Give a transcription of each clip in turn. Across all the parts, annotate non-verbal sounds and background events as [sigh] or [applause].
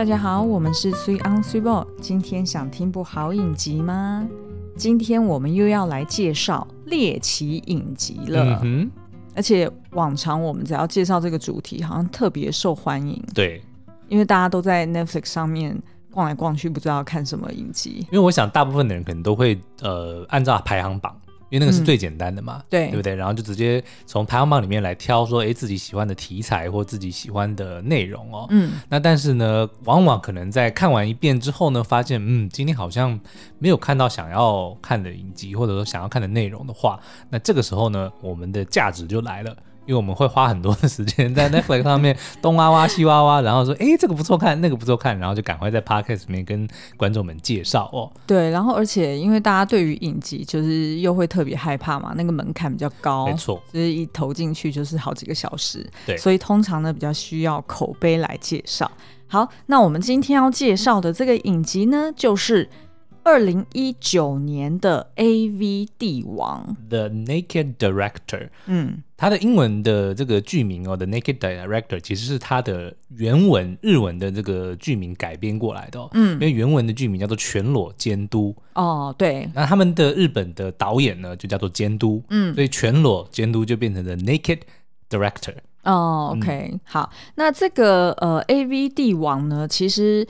大家好，我们是 Three on Three Ball。今天想听部好影集吗？今天我们又要来介绍猎奇影集了。嗯哼，而且往常我们只要介绍这个主题，好像特别受欢迎。对，因为大家都在 Netflix 上面逛来逛去，不知道要看什么影集。因为我想，大部分的人可能都会呃按照排行榜。因为那个是最简单的嘛，嗯、对对不对？然后就直接从排行榜里面来挑，说，哎，自己喜欢的题材或自己喜欢的内容哦。嗯，那但是呢，往往可能在看完一遍之后呢，发现，嗯，今天好像没有看到想要看的影集，或者说想要看的内容的话，那这个时候呢，我们的价值就来了。因为我们会花很多的时间 [laughs] 在 Netflix 上面东挖挖西挖挖，然后说，哎，这个不错看，那个不错看，然后就赶快在 Podcast 里面跟观众们介绍哦。对，然后而且因为大家对于影集就是又会特别害怕嘛，那个门槛比较高，没错，就是一投进去就是好几个小时，对，所以通常呢比较需要口碑来介绍。好，那我们今天要介绍的这个影集呢，就是。二零一九年的 AV 帝王，The Naked Director，嗯，它的英文的这个剧名哦，The Naked Director 其实是它的原文日文的这个剧名改编过来的，哦，嗯，因为原文的剧名叫做全裸监督，哦，对，那他们的日本的导演呢就叫做监督，嗯，所以全裸监督就变成了 Naked Director，哦，OK，嗯，好，那这个呃 AV 帝王呢，其实。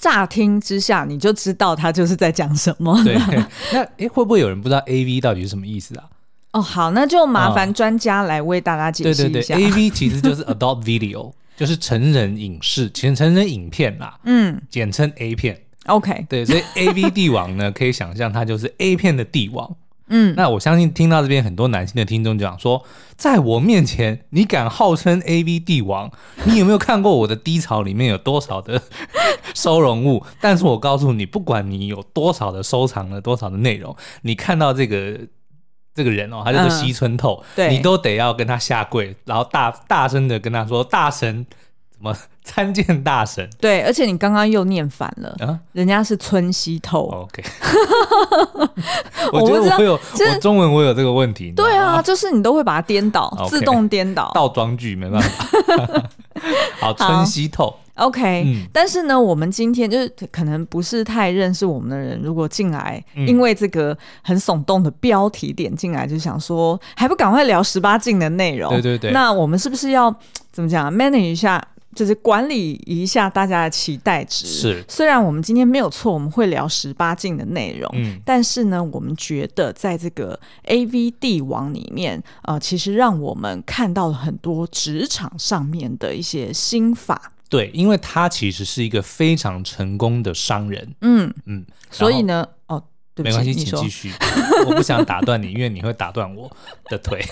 乍听之下，你就知道他就是在讲什么。对，[laughs] 那诶，会不会有人不知道 A V 到底是什么意思啊？哦，好，那就麻烦专家来为大家解释一下。对对对，[laughs] A V 其实就是 Adult Video，就是成人影视，其实成人影片啦，嗯，简称 A 片。OK，对，所以 A V 帝王呢，可以想象它就是 A 片的帝王。嗯，那我相信听到这边很多男性的听众讲说，在我面前你敢号称 AV 帝王，你有没有看过我的低潮里面有多少的 [laughs] 收容物？但是我告诉你，不管你有多少的收藏了多少的内容，你看到这个这个人哦，他就是西村透，嗯、对，你都得要跟他下跪，然后大大声的跟他说，大神怎么？[laughs] 参见大神，对，而且你刚刚又念反了，啊、人家是村西透。OK，[laughs] 我觉得我会有，我中文我有这个问题。对啊，就是你都会把它颠倒，okay, 自动颠倒，倒装句没办法。[laughs] 好，村西透。OK，、嗯、但是呢，我们今天就是可能不是太认识我们的人，如果进来，嗯、因为这个很耸动的标题点进来，就想说还不赶快聊十八禁的内容？对对对。那我们是不是要怎么讲？manage 一下？就是管理一下大家的期待值。是，虽然我们今天没有错，我们会聊十八禁的内容，嗯，但是呢，我们觉得在这个 AV 帝王里面，呃，其实让我们看到了很多职场上面的一些心法。对，因为他其实是一个非常成功的商人。嗯嗯，所以呢，哦。没关系，请继续。[laughs] 我不想打断你，因为你会打断我的腿。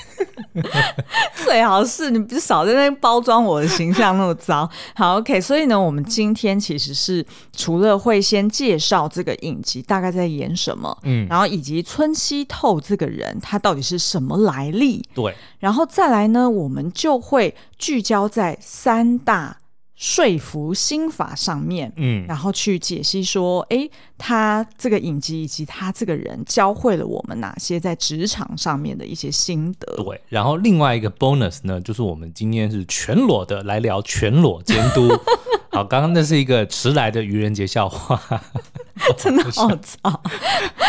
[laughs] 最好是你不少在那包装我的形象那么糟。[laughs] 好，OK。所以呢，我们今天其实是除了会先介绍这个影集大概在演什么，嗯，然后以及村西透这个人他到底是什么来历，对，然后再来呢，我们就会聚焦在三大。说服心法上面，嗯，然后去解析说，哎，他这个影集以及他这个人教会了我们哪些在职场上面的一些心得。对，然后另外一个 bonus 呢，就是我们今天是全裸的来聊全裸监督。[laughs] 好，刚刚那是一个迟来的愚人节笑话，[laughs] 真的好糟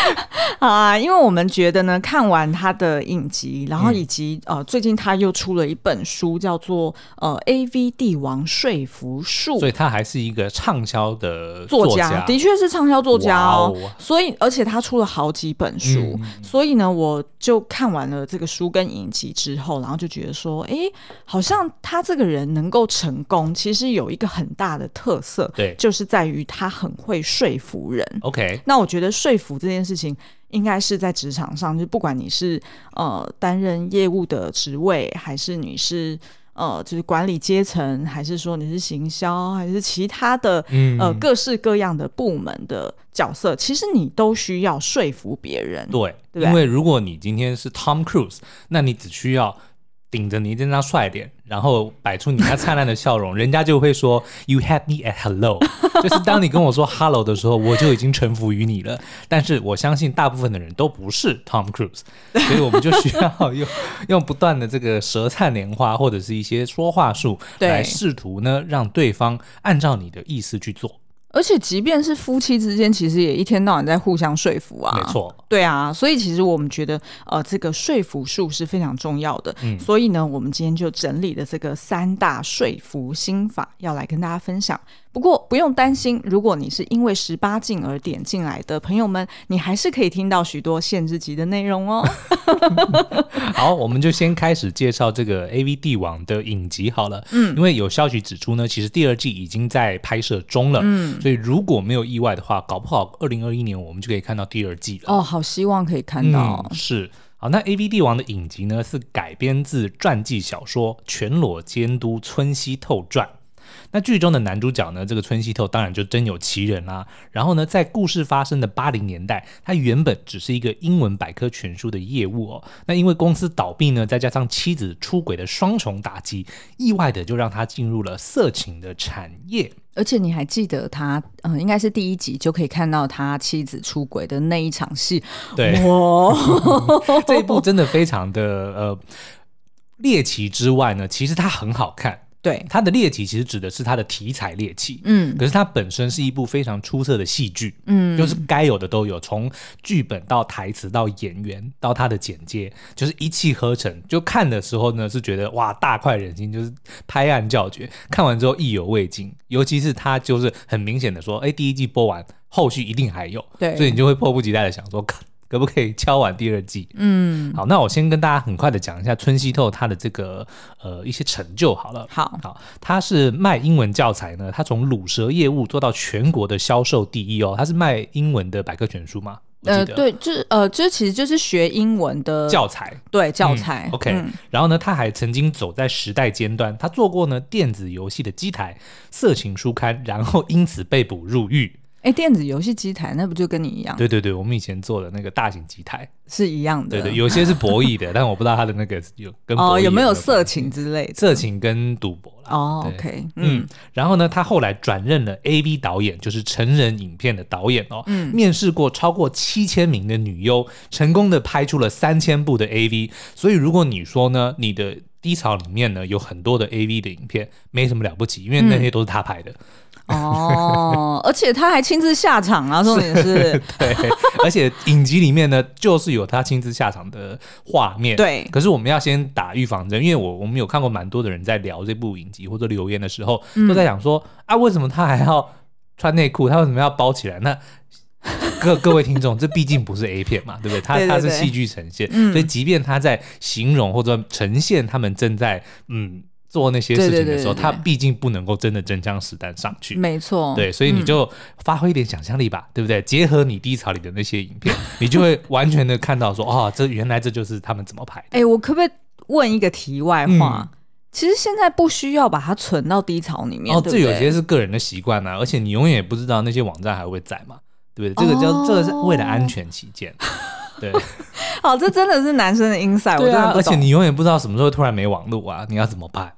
[laughs] 啊！因为我们觉得呢，看完他的影集，然后以及、嗯、呃，最近他又出了一本书，叫做呃《AV 帝王说服术》，所以他还是一个畅销的作家，的确是畅销作家哦。所以，而且他出了好几本书，嗯、所以呢，我就看完了这个书跟影集之后，然后就觉得说，哎，好像他这个人能够成功，其实有一个很大的。的特色，对，就是在于他很会说服人。OK，那我觉得说服这件事情，应该是在职场上，就不管你是呃担任业务的职位，还是你是呃就是管理阶层，还是说你是行销，还是其他的、嗯、呃各式各样的部门的角色，其实你都需要说服别人。对，对，因为如果你今天是 Tom Cruise，那你只需要顶着你这张帅脸。然后摆出你那灿烂的笑容，人家就会说 You had me at hello，[laughs] 就是当你跟我说 hello 的时候，我就已经臣服于你了。但是我相信大部分的人都不是 Tom Cruise，所以我们就需要用用不断的这个舌灿莲花或者是一些说话术来试图呢，让对方按照你的意思去做。而且，即便是夫妻之间，其实也一天到晚在互相说服啊。没错，对啊，所以其实我们觉得，呃，这个说服术是非常重要的。嗯，所以呢，我们今天就整理了这个三大说服心法，要来跟大家分享。不过不用担心，如果你是因为十八禁而点进来的朋友们，你还是可以听到许多限制级的内容哦。[laughs] 好，我们就先开始介绍这个 AV 帝王的影集好了。嗯，因为有消息指出呢，其实第二季已经在拍摄中了。嗯，所以如果没有意外的话，搞不好二零二一年我们就可以看到第二季了。哦，好希望可以看到。嗯，是。好，那 AV 帝王的影集呢，是改编自传记小说《全裸监督村西透传》。那剧中的男主角呢，这个村西透当然就真有其人啦、啊。然后呢，在故事发生的八零年代，他原本只是一个英文百科全书的业务哦。那因为公司倒闭呢，再加上妻子出轨的双重打击，意外的就让他进入了色情的产业。而且你还记得他，嗯、呃，应该是第一集就可以看到他妻子出轨的那一场戏。对，哇，[laughs] 这一部真的非常的呃猎奇之外呢，其实它很好看。对，它的猎奇其实指的是它的题材猎奇，嗯，可是它本身是一部非常出色的戏剧，嗯，就是该有的都有，从剧本到台词到演员到它的剪接，就是一气呵成。就看的时候呢，是觉得哇，大快人心，就是拍案叫绝。看完之后意犹未尽，尤其是它就是很明显的说，哎，第一季播完，后续一定还有，对，所以你就会迫不及待的想说。可不可以敲完第二季？嗯，好，那我先跟大家很快的讲一下春熙透他的这个呃一些成就好了。好，好，他是卖英文教材呢，他从卤蛇业务做到全国的销售第一哦。他是卖英文的百科全书吗？呃，对，就是呃，这其实就是学英文的教材，对，教材。嗯、OK，、嗯、然后呢，他还曾经走在时代尖端，他做过呢电子游戏的机台、色情书刊，然后因此被捕入狱。哎，电子游戏机台那不就跟你一样？对对对，我们以前做的那个大型机台是一样的。对对，有些是博弈的，[laughs] 但我不知道它的那个有跟哦，有没有色情之类的？色情跟赌博啦。哦，OK，嗯，嗯，然后呢，他后来转任了 AV 导演，就是成人影片的导演哦。嗯，面试过超过七千名的女优，成功的拍出了三千部的 AV。所以如果你说呢，你的低潮里面呢有很多的 AV 的影片，没什么了不起，因为那些都是他拍的。嗯 [laughs] 哦，而且他还亲自下场啊！重点是，是，[laughs] 对，而且影集里面呢，就是有他亲自下场的画面。对，可是我们要先打预防针，因为我我们有看过蛮多的人在聊这部影集或者留言的时候，嗯、都在讲说啊，为什么他还要穿内裤？他为什么要包起来？那各各位听众，这毕竟不是 A 片嘛，对不对？他对对对，他是戏剧呈现，嗯、所以即便他在形容或者呈现他们正在嗯。做那些事情的时候，他毕竟不能够真的真枪实弹上去。没错，对，所以你就发挥一点想象力吧，嗯、对不对？结合你低潮里的那些影片，[laughs] 你就会完全的看到说，哦，这原来这就是他们怎么拍的。哎、欸，我可不可以问一个题外话？嗯、其实现在不需要把它存到低潮里面。哦，对对这有些是个人的习惯啊，而且你永远也不知道那些网站还会在嘛？对不对？这个叫、哦、这个是为了安全起见。[laughs] 对，好，这真的是男生的 inside，对啊，而且你永远不知道什么时候突然没网络啊，你要怎么办？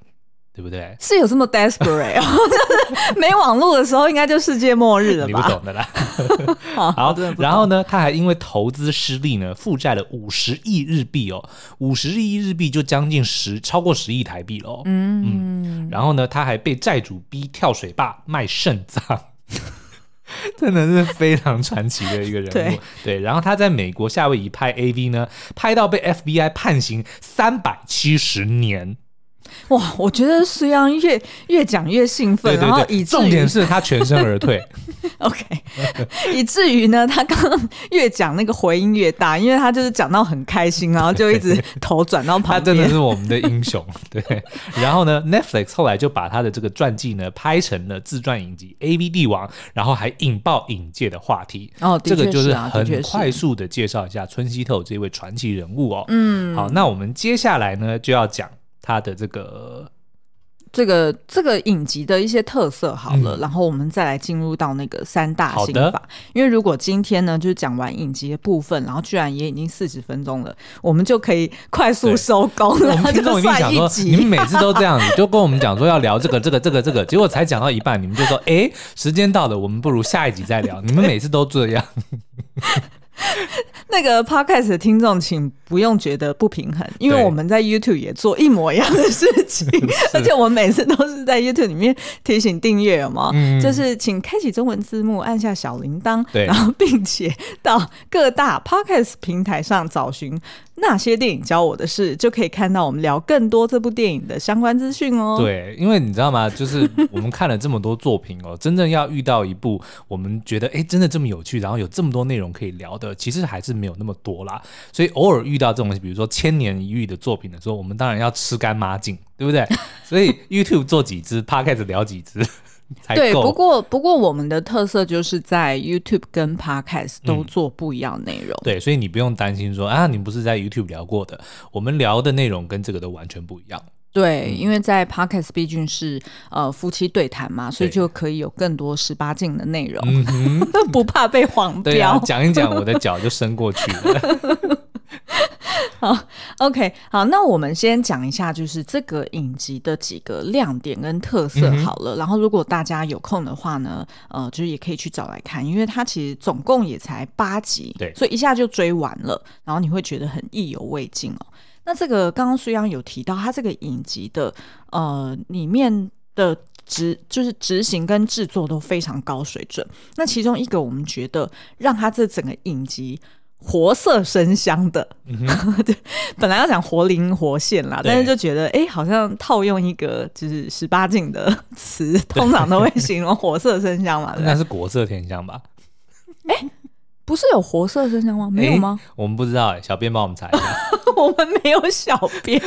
对不对？是有这么 desperate 哦？[laughs] 没网络的时候，应该就世界末日了吧？你不懂的啦。[laughs] 好，好，然后呢，他还因为投资失利呢，负债了五十亿日币哦，五十亿日币就将近十，超过十亿台币了哦。嗯嗯。然后呢，他还被债主逼跳水坝卖肾脏，[laughs] 真的是非常传奇的一个人物。对，对，然后他在美国夏威夷拍 AV 呢，拍到被 FBI 判刑三百七十年。哇，我觉得苏央越越讲越兴奋，对对对，然后以重点是他全身而退，[laughs] OK，以至于呢，他刚刚越讲那个回音越大，因为他就是讲到很开心，然后就一直头转到旁边。他 [laughs] 真的是我们的英雄，[laughs] 对。然后呢，Netflix 后来就把他的这个传记呢拍成了自传影集《AV 帝王》，然后还引爆影界的话题。哦，这个就是很快速的介绍一下村西透这位传奇人物哦。嗯，好，那我们接下来呢就要讲。他的这个这个这个影集的一些特色好了，嗯、然后我们再来进入到那个三大心法。因为如果今天呢，就是讲完影集的部分，然后居然也已经四十分钟了，我们就可以快速收工了。我们 [laughs] 听众一定想说，你们每次都这样子，就跟我们讲说要聊这个这个这个这个，结果才讲到一半，你们就说哎，时间到了，我们不如下一集再聊。你们每次都这样。[laughs] 那个 podcast 的听众，请不用觉得不平衡，因为我们在 YouTube 也做一模一样的事情，[laughs] 而且我们每次都是在 YouTube 里面提醒订阅，有吗？嗯、就是请开启中文字幕，按下小铃铛，然后并且到各大 podcast 平台上找寻那些电影教我的事，就可以看到我们聊更多这部电影的相关资讯哦。对，因为你知道吗？就是我们看了这么多作品哦，[laughs] 真正要遇到一部我们觉得哎，真的这么有趣，然后有这么多内容可以聊的，其实还是没有那么多啦。所以偶尔遇到这种，比如说千年一遇的作品的时候，我们当然要吃干抹净，对不对？[laughs] 所以 YouTube 做几支，Podcast 聊几支。对，不过不过我们的特色就是在 YouTube 跟 Podcast 都做不一样内容。嗯，对，所以你不用担心说啊，你不是在 YouTube 聊过的，我们聊的内容跟这个都完全不一样。对，因为在 Podcast 毕竟是呃夫妻对谈嘛，所以就可以有更多十八禁的内容，嗯、[laughs] 不怕被黄标。讲一讲我的脚就伸过去了。[laughs] 好，OK，好，那我们先讲一下，就是这个影集的几个亮点跟特色好了。嗯、然后，如果大家有空的话呢，呃，就是也可以去找来看，因为它其实总共也才八集，对，所以一下就追完了，然后你会觉得很意犹未尽哦。那这个刚刚苏央有提到，它这个影集的呃里面的执就是执行跟制作都非常高水准。那其中一个，我们觉得让他这整个影集。活色生香的，[laughs] 嗯、本来要讲活灵活现啦，但是就觉得哎、欸，好像套用一个就是十八禁的词，通常都会形容活色生香嘛。那是国色天香吧？哎、欸。不是有活色生香吗？没有吗？我们不知道哎、欸，小编帮我们查一下。[laughs] 我们没有小编，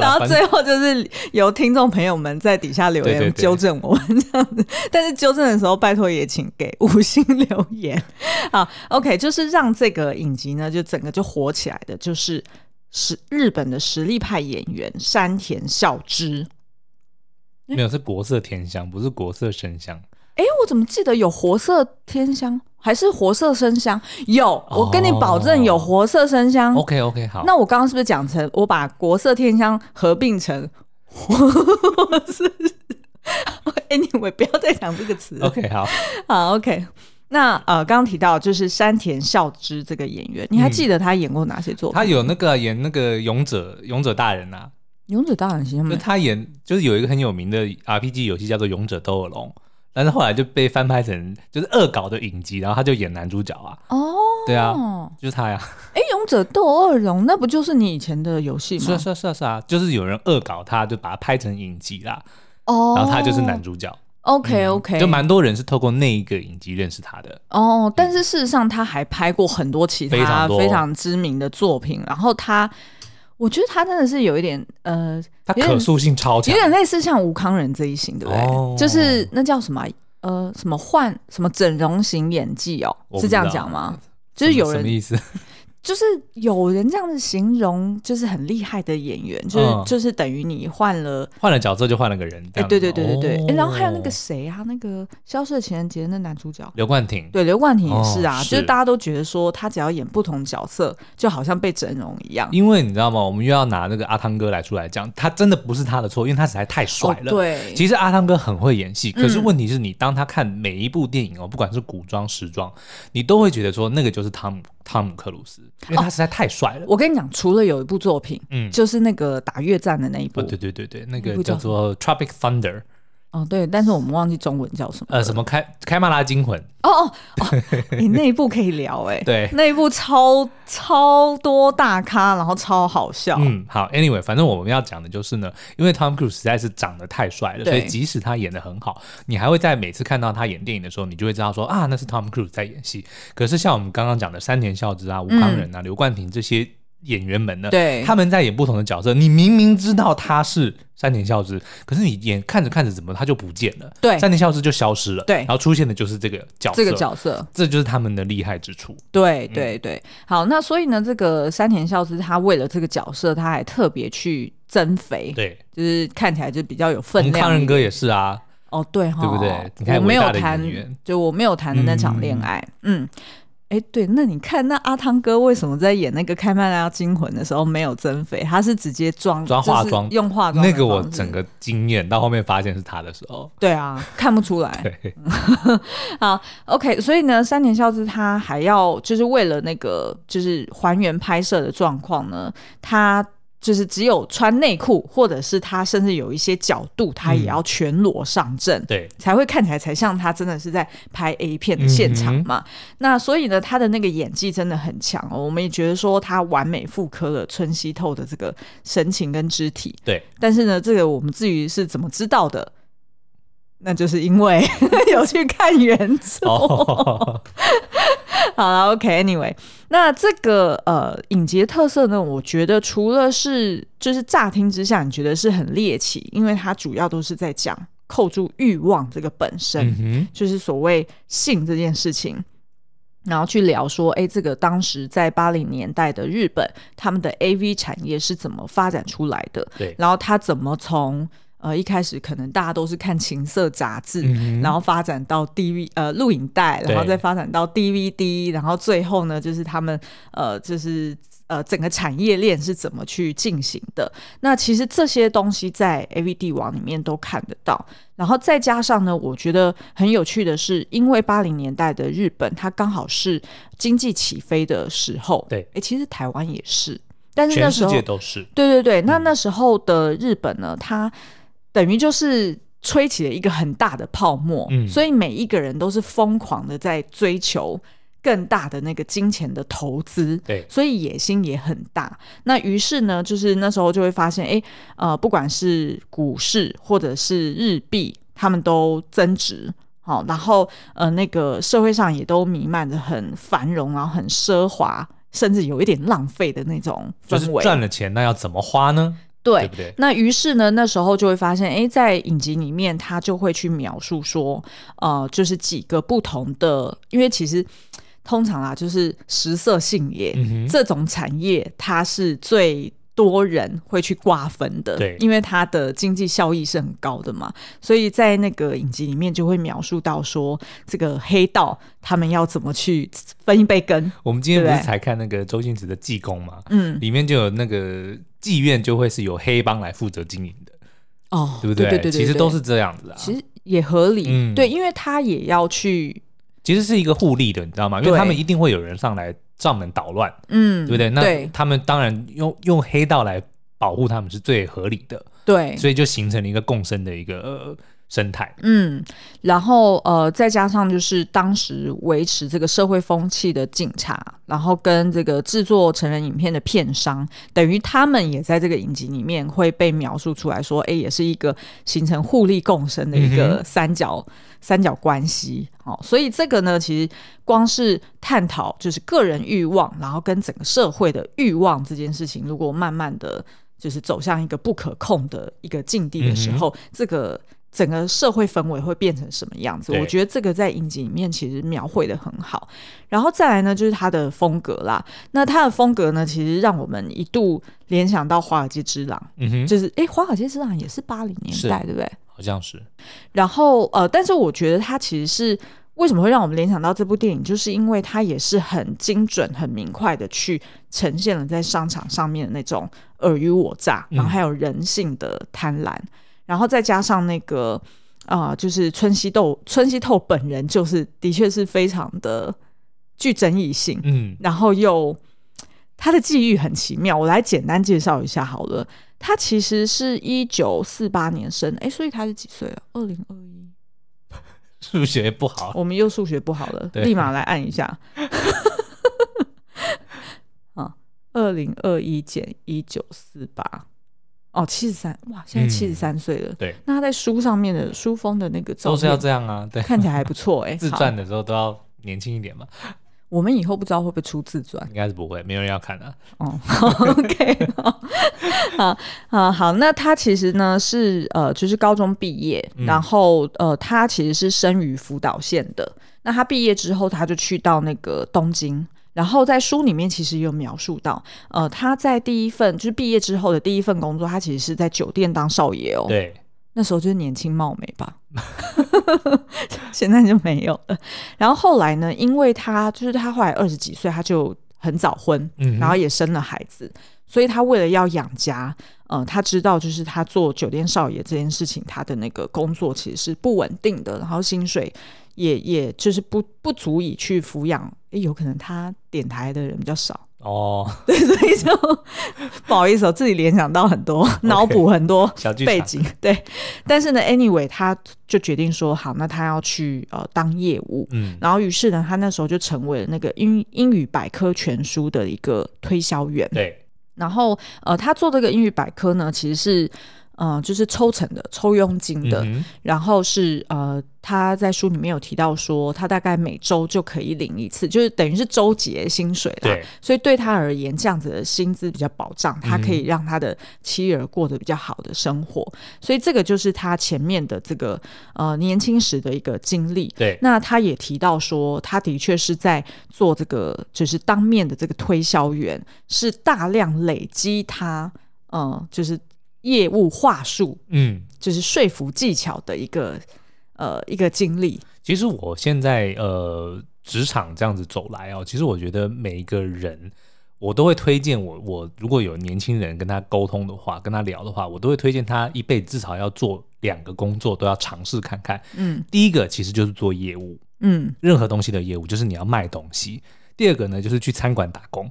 然后最后就是由听众朋友们在底下留言纠正我们这样子。[laughs] 但是纠正的时候，拜托也请给五星留言。[laughs] 好，OK，就是让这个影集呢，就整个就火起来的，就是是日本的实力派演员山田孝之。没有，是国色天香，不是国色生香。哎、欸，我怎么记得有活色天香？还是活色生香？有，我跟你保证有活色生香。Oh, OK OK，好。那我刚刚是不是讲成我把国色天香合并成活色？Anyway，不要再讲这个词。OK，好，好 OK。那呃，刚刚提到就是山田孝之这个演员，你还记得他演过哪些作品？他有那个演那个勇者勇者大人啊，勇者大人是就他演就是有一个很有名的 RPG 游戏叫做《勇者斗恶龙》。但是后来就被翻拍成就是恶搞的影集，然后他就演男主角啊。哦，对啊，就是他呀。哎，《勇者斗恶龙》那不就是你以前的游戏吗？是啊，是啊，是啊，是啊，就是有人恶搞他，就把他拍成影集啦。哦，然后他就是男主角。OK，OK，就蛮多人是透过那一个影集认识他的。哦，但是事实上他还拍过很多其他非常知名的作品，然后他。我觉得他真的是有一点，呃，他可塑性超强，有点类似像吴康仁这一型，对不对？哦、就是那叫什么，呃，什么换什么整容型演技哦，是这样讲吗？就是有人什么意思？就是有人这样子形容，就是很厉害的演员，就是、嗯、就是等于你换了换了角色就换了个人，哎、欸，对对对对对，然后还有那个谁啊，那个《消失的情人节》那男主角刘冠廷，对，刘冠廷也是啊，哦、是就是大家都觉得说他只要演不同角色，就好像被整容一样。因为你知道吗？我们又要拿那个阿汤哥来出来讲，他真的不是他的错，因为他实在太帅了。哦、对，其实阿汤哥很会演戏，可是问题是你当他看每一部电影哦，不管是古装时装，你都会觉得说那个就是汤姆。汤姆克鲁斯，因为他实在太帅了。我跟你讲，除了有一部作品，嗯，就是那个打越战的那一部，对对对对，那个叫做《Tropic Thunder》。哦，对，但是我们忘记中文叫什么。呃，什么开开曼拉惊魂？哦哦哦，你那一部可以聊哎，对，[laughs] 那一部超超多大咖，然后超好笑。嗯，好，Anyway，反正我们要讲的就是呢，因为 Tom Cruise 实在是长得太帅了，所以即使他演的很好，你还会在每次看到他演电影的时候，你就会知道说啊，那是 Tom Cruise 在演戏。可是像我们刚刚讲的山田孝之啊、吴康仁啊、刘冠廷这些。演员们呢，对，他们在演不同的角色。你明明知道他是山田孝之，可是你演看着看着，怎么他就不见了？对，山田孝之就消失了。对，然后出现的就是这个角色，这个角色，这就是他们的厉害之处。对对对，好，那所以呢，这个山田孝之他为了这个角色，他还特别去增肥，对，就是看起来就比较有分量。康仁哥也是啊，哦对哈，对不对？你看我没有谈，就我没有谈的那场恋爱，嗯。哎，对，那你看，那阿汤哥为什么在演那个《开曼拉惊魂》的时候没有增肥？他是直接装装化妆，用化妆。那个我整个惊艳，到后面发现是他的时候，对啊，看不出来。对，好，OK，所以呢，山田孝之他还要就是为了那个就是还原拍摄的状况呢，他。就是只有穿内裤，或者是他甚至有一些角度，他也要全裸上阵，嗯，对，才会看起来才像他真的是在拍 A 片的现场嘛。嗯、那所以呢，他的那个演技真的很强哦。我们也觉得说他完美复刻了春熙透的这个神情跟肢体。对，但是呢，这个我们至于是怎么知道的？那就是因为 [laughs] 有去看原作。Oh. [laughs] [laughs] 好了，OK，Anyway，okay，那这个呃影集的特色呢，我觉得除了是就是乍听之下你觉得是很猎奇，因为它主要都是在讲扣住欲望这个本身，嗯、就是所谓性这件事情，然后去聊说，哎，这个当时在八零年代的日本，他们的 AV 产业是怎么发展出来的？对，然后他怎么从呃，一开始可能大家都是看情色杂志，嗯、然后发展到 DV 呃录影带，然后再发展到 DVD，然后最后呢，就是他们呃，就是呃整个产业链是怎么去进行的。那其实这些东西在 A V D 网里面都看得到。然后再加上呢，我觉得很有趣的是，因为八零年代的日本，它刚好是经济起飞的时候。对，哎，其实台湾也是，但是那时候都是。对对对，那那时候的日本呢，它等于就是吹起了一个很大的泡沫，嗯，所以每一个人都是疯狂的在追求更大的那个金钱的投资，对，所以野心也很大。那于是呢，就是那时候就会发现，哎，呃，不管是股市或者是日币，他们都增值，好，然后呃，那个社会上也都弥漫着很繁荣，然后很奢华，甚至有一点浪费的那种氛围。就是赚了钱，那要怎么花呢？对，对对，那于是呢，那时候就会发现，哎，在影集里面，他就会去描述说，呃，就是几个不同的，因为其实通常啊，就是食色性也、这种产业，它是最多人会去瓜分的，对，因为它的经济效益是很高的嘛，所以在那个影集里面就会描述到说，这个黑道他们要怎么去分一杯羹。我们今天不是才看那个周星驰的济公嘛，嗯，里面就有那个。妓院就会是由黑帮来负责经营的哦，对不对？对对对，其实都是这样子啊，其实也合理，嗯、对，因为他也要去，其实是一个互利的，你知道吗？因为他们一定会有人上来上门捣乱，嗯，对不对？那他们当然用用黑道来保护他们是最合理的，对，所以就形成了一个共生的一个。呃生态，嗯，然后呃，再加上就是当时维持这个社会风气的警察，然后跟这个制作成人影片的片商，等于他们也在这个影集里面会被描述出来说，哎，也是一个形成互利共生的一个三角、嗯、三角关系。哦，所以这个呢，其实光是探讨就是个人欲望，然后跟整个社会的欲望这件事情，如果慢慢的就是走向一个不可控的一个境地的时候，嗯、这个。整个社会氛围会变成什么样子？我觉得这个在影集里面其实描绘的很好。然后再来呢，就是他的风格啦。那他的风格呢，其实让我们一度联想到《华尔街之狼》，嗯哼，就是哎，《华尔街之狼》也是八零年代，对不对？好像是。然后呃，但是我觉得他其实是为什么会让我们联想到这部电影，就是因为他也是很精准、很明快的去呈现了在商场上面的那种尔虞我诈，然后还有人性的贪婪。嗯然后再加上那个啊、呃，就是春熙豆春熙透本人就是的确是非常的具争议性，嗯，然后又他的际遇很奇妙，我来简单介绍一下好了。他其实是一九四八年生，哎，所以他是几岁了？二零二一，数学不好，我们又数学不好了，立马来按一下。[laughs] 啊，二零二一减一九四八。哦，七十三哇，现在七十三岁了。嗯、对，那他在书上面的书封的那个照片都是要这样啊，对，看起来还不错哎、欸。[laughs] 自传的时候都要年轻一点嘛。我们以后不知道会不会出自传，应该是不会，没有人要看的、啊。哦，[laughs] OK，[laughs] 好，好，好，那他其实呢是呃，就是高中毕业，嗯、然后呃，他其实是生于福岛县的。那他毕业之后，他就去到那个东京。然后在书里面其实有描述到，呃，他在第一份就是毕业之后的第一份工作，他其实是在酒店当少爷哦。对，那时候就是年轻貌美吧，[laughs] 现在就没有了。然后后来呢，因为他就是他后来二十几岁，他就很早婚，嗯，然后也生了孩子，所以他为了要养家，呃，他知道就是他做酒店少爷这件事情，他的那个工作其实是不稳定的，然后薪水。也也就是不不足以去抚养，诶，有可能他点台的人比较少哦，[laughs] 对，所以就不好意思，我自己联想到很多. [laughs] 脑补很多背景，对。但是呢，anyway，他就决定说好，那他要去呃当业务，嗯，然后于是呢，他那时候就成为了那个英英语百科全书的一个推销员，对。然后呃，他做这个英语百科呢，其实是。嗯、呃，就是抽成的，抽佣金的，嗯、然后是呃，他在书里面有提到说，他大概每周就可以领一次，就是等于是周结薪水了。对，所以对他而言，这样子的薪资比较保障，他可以让他的妻儿过得比较好的生活。嗯、所以这个就是他前面的这个呃年轻时的一个经历。对，那他也提到说，他的确是在做这个，就是当面的这个推销员，是大量累积他，嗯、呃，就是。业务话术，嗯，就是说服技巧的一个呃一个经历。其实我现在呃职场这样子走来哦，其实我觉得每一个人，我都会推荐我我如果有年轻人跟他沟通的话，跟他聊的话，我都会推荐他一辈子至少要做两个工作，都要尝试看看。嗯，第一个其实就是做业务，嗯，任何东西的业务就是你要卖东西。第二个呢，就是去餐馆打工。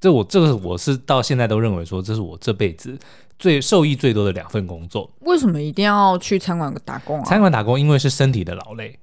这我这个我是到现在都认为说，这是我这辈子。最受益最多的两份工作，为什么一定要去餐馆打工啊？餐馆打工，因为是身体的劳累，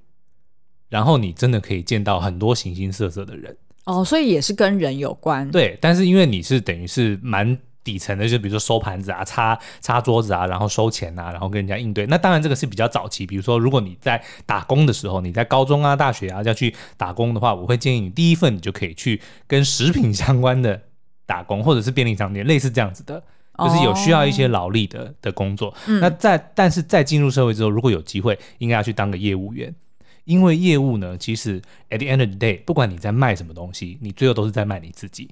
然后你真的可以见到很多形形色色的人哦，所以也是跟人有关。对，但是因为你是等于是蛮底层的，就比如说收盘子啊、擦擦桌子啊，然后收钱啊，然后跟人家应对。那当然这个是比较早期，比如说如果你在打工的时候，你在高中啊、大学啊要去打工的话，我会建议你第一份你就可以去跟食品相关的打工，或者是便利商店类似这样子的。就是有需要一些劳力的、oh, 的工作，嗯、那在但是在进入社会之后，如果有机会，应该要去当个业务员，因为业务呢，其实 at the end of the day，不管你在卖什么东西，你最后都是在卖你自己。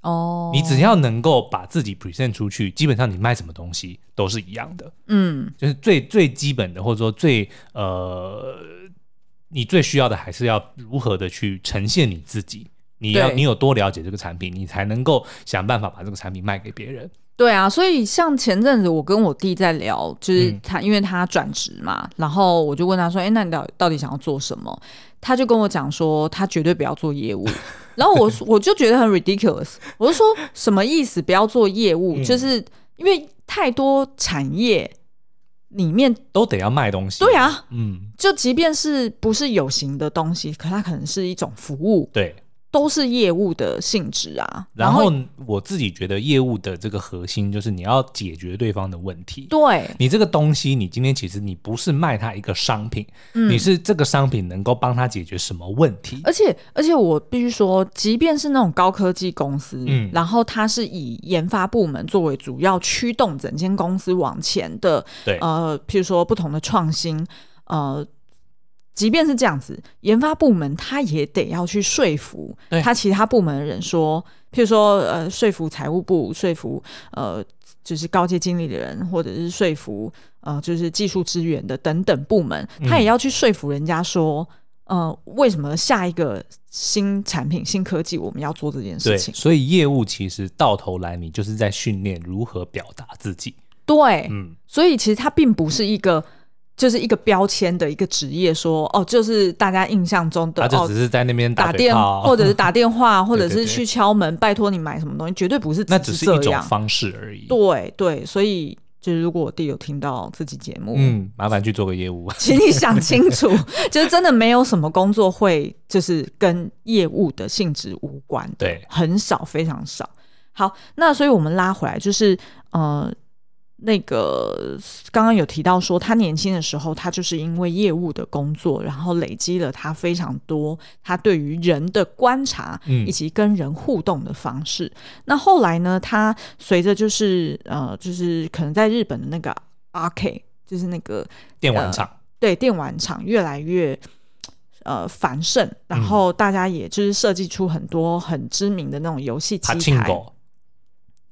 哦，oh, 你只要能够把自己 present 出去，基本上你卖什么东西都是一样的。嗯，就是最最基本的，或者说最呃，你最需要的还是要如何的去呈现你自己。你要你有多了解这个产品，你才能够想办法把这个产品卖给别人。对啊，所以像前阵子我跟我弟在聊，就是他，因为他转职嘛，嗯、然后我就问他说：“哎，那你到到底想要做什么？”他就跟我讲说：“他绝对不要做业务。[laughs] ”然后我我就觉得很 ridiculous，我就说什么意思？不要做业务，嗯、就是因为太多产业里面都得要卖东西。对啊，嗯，就即便是不是有形的东西，可它可能是一种服务。对。都是业务的性质啊，然后我自己觉得业务的这个核心就是你要解决对方的问题。对，你这个东西，你今天其实你不是卖他一个商品，嗯，你是这个商品能够帮他解决什么问题。而且而且我必须说，即便是那种高科技公司，嗯，然后它是以研发部门作为主要驱动整间公司往前的，对，呃，譬如说不同的创新，呃。即便是这样子，研发部门他也得要去说服他其他部门的人说，譬如说呃，说服财务部，说服呃，就是高阶经理的人，或者是说服呃，就是技术支援的等等部门，他也要去说服人家说，嗯、呃，为什么下一个新产品、新科技我们要做这件事情？所以业务其实到头来，你就是在训练如何表达自己。对，嗯，所以其实它并不是一个。就是一个标签的一个职业，说哦，就是大家印象中的，他就只是在那边打电，或者是打电话，[laughs] 或者是去敲门，拜托你买什么东西，绝对不是，那只是一种方式而已。对对，所以就是如果我弟有听到这期节目，嗯，麻烦去做个业务，[laughs] [laughs] 请你想清楚，就是真的没有什么工作会就是跟业务的性质无关，对，很少，非常少。好，那所以我们拉回来，就是呃。那个刚刚有提到说，他年轻的时候，他就是因为业务的工作，然后累积了他非常多他对于人的观察，以及跟人互动的方式。嗯、那后来呢，他随着就是呃，就是可能在日本的那个 arcade，就是那个电玩厂，呃、对电玩厂越来越呃繁盛，然后大家也就是设计出很多很知名的那种游戏机台。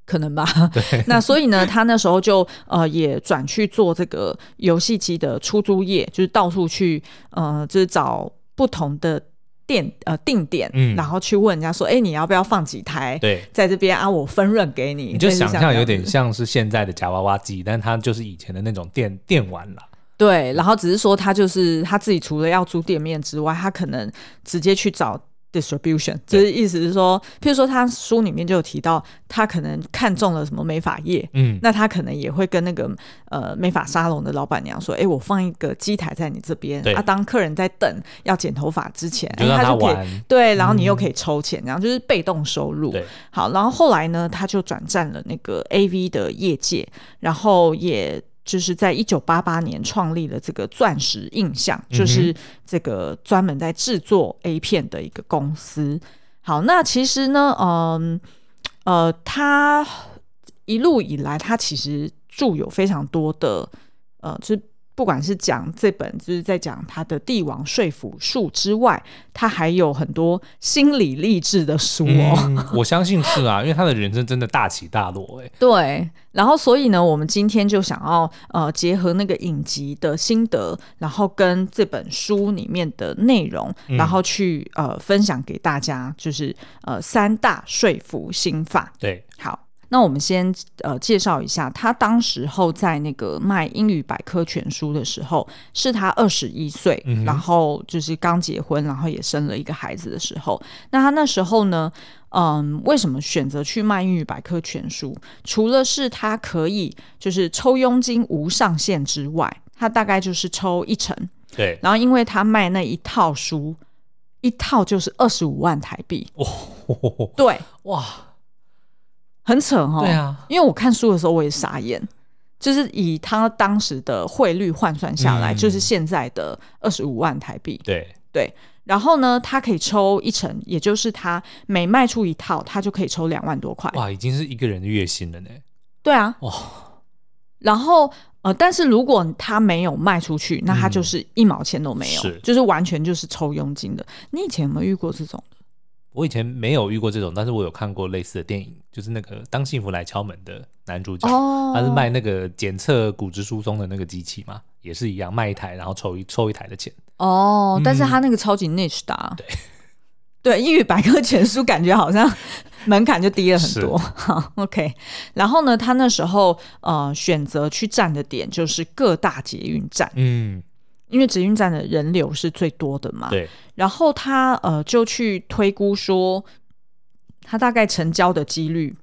可能吧，[laughs] 对。[laughs] 那所以呢，他那时候就呃也转去做这个游戏机的出租业，就是到处去呃就是找不同的店呃定点，嗯，然后去问人家说，哎、欸，你要不要放几台？对，在这边啊，我分润给你。你就想象有点像是现在的夹娃娃机，但它就是以前的那种电电玩了。对，然后只是说他就是他自己除了要租店面之外，他可能直接去找。Distribution 就是意思是说，譬如说他书里面就有提到，他可能看中了什么美发业，嗯，那他可能也会跟那个呃美发沙龙的老板娘说，哎、欸，我放一个机台在你这边，啊，当客人在等要剪头发之前，哎，他就可以对，然后你又可以抽钱，然后就是被动收入。对，好，然后后来呢，他就转战了那个 AV 的业界，然后也。就是在一九八八年创立了这个钻石印象，就是这个专门在制作 A 片的一个公司。好，那其实呢，嗯呃，他一路以来，他其实著有非常多的呃，就是。不管是讲这本，就是在讲他的帝王说服术之外，他还有很多心理励志的书哦。嗯、我相信是啊，[laughs] 因为他的人生真的大起大落哎。对，然后所以呢，我们今天就想要呃结合那个影集的心得，然后跟这本书里面的内容，然后去呃分享给大家，就是呃三大说服心法。对，好。那我们先呃介绍一下，他当时候在那个卖英语百科全书的时候，是他二十一岁，然后就是刚结婚，然后也生了一个孩子的时候。那他那时候呢，嗯，为什么选择去卖英语百科全书？除了是他可以就是抽佣金无上限之外，他大概就是抽一成。对。然后因为他卖那一套书，一套就是二十五万台币。哦。[laughs] 对。哇。很扯哈，对啊，因为我看书的时候我也傻眼，就是以他当时的汇率换算下来，就是现在的二十五万台币。对对，然后呢，他可以抽一成，也就是他每卖出一套，他就可以抽两万多块。哇，已经是一个人的月薪了呢。对啊，哇，然后呃，但是如果他没有卖出去，那他就是一毛钱都没有，是，就是完全就是抽佣金的。你以前有没有遇过这种？我以前没有遇过这种，但是我有看过类似的电影，就是那个《当幸福来敲门》的男主角，哦、他是卖那个检测骨质疏松的那个机器嘛，也是一样卖一台，然后抽一抽一台的钱。哦，嗯、但是他那个超级 niche 的、啊，对对，英语百科全书感觉好像 [laughs] 门槛就低了很多。好，OK，然后呢，他那时候呃选择去站的点就是各大捷运站，嗯。因为捷运站的人流是最多的嘛，对。然后他呃就去推估说，他大概成交的几率，